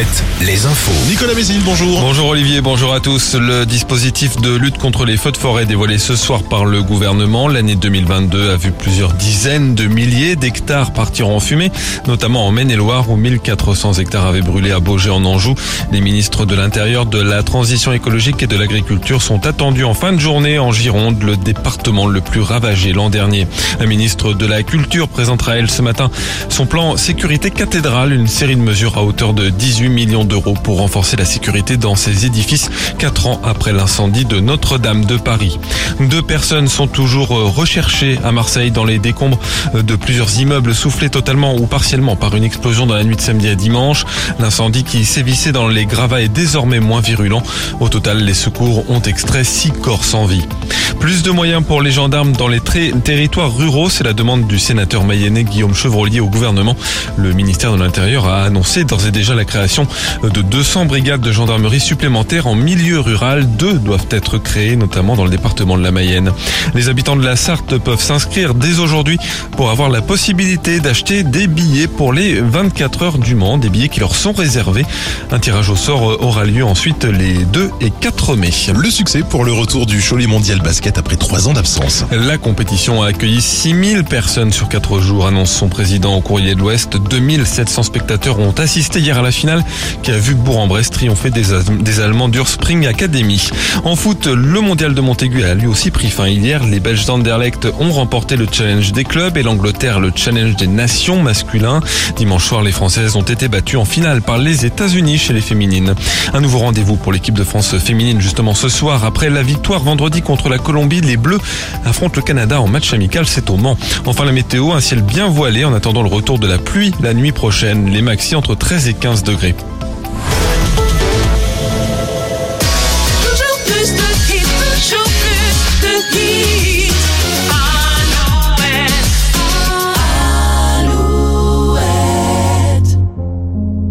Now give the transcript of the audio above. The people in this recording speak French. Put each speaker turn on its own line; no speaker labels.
7, les infos.
Nicolas Messine, bonjour.
Bonjour Olivier, bonjour à tous. Le dispositif de lutte contre les feux de forêt dévoilé ce soir par le gouvernement. L'année 2022 a vu plusieurs dizaines de milliers d'hectares partir en fumée, notamment en Maine-et-Loire où 1400 hectares avaient brûlé à Beaugé en Anjou. Les ministres de l'Intérieur, de la Transition écologique et de l'Agriculture sont attendus en fin de journée en Gironde, le département le plus ravagé l'an dernier. La ministre de la Culture présentera elle ce matin son plan sécurité cathédrale, une série de mesures à hauteur de 18 millions d'euros pour renforcer la sécurité dans ces édifices, quatre ans après l'incendie de Notre-Dame de Paris. Deux personnes sont toujours recherchées à Marseille dans les décombres de plusieurs immeubles soufflés totalement ou partiellement par une explosion dans la nuit de samedi à dimanche. L'incendie qui sévissait dans les gravats est désormais moins virulent. Au total, les secours ont extrait six corps sans vie. Plus de moyens pour les gendarmes dans les territoires ruraux, c'est la demande du sénateur mayennais Guillaume Chevrolier au gouvernement. Le ministère de l'Intérieur a annoncé d'ores et déjà la création de 200 brigades de gendarmerie supplémentaires en milieu rural. Deux doivent être créées, notamment dans le département de la Mayenne. Les habitants de la Sarthe peuvent s'inscrire dès aujourd'hui pour avoir la possibilité d'acheter des billets pour les 24 heures du Mans, des billets qui leur sont réservés. Un tirage au sort aura lieu ensuite les 2 et 4 mai.
Le succès pour le retour du Cholet Mondial Basket après trois ans d'absence.
La compétition a accueilli 6000 personnes sur 4 jours, annonce son président au courrier de l'Ouest. 2700 spectateurs ont assisté hier à la finale qui a vu Bourg-en-Bresse triompher des, Allemands d'Urspring Academy. En foot, le mondial de Montaigu a lui aussi pris fin hier. Les Belges d'Anderlecht ont remporté le challenge des clubs et l'Angleterre le challenge des nations masculins. Dimanche soir, les Françaises ont été battues en finale par les États-Unis chez les féminines. Un nouveau rendez-vous pour l'équipe de France féminine justement ce soir. Après la victoire vendredi contre la Colombie, les Bleus affrontent le Canada en match amical, c'est au Mans. Enfin la météo, un ciel bien voilé en attendant le retour de la pluie la nuit prochaine. Les maxi entre 13 et 15 degrés.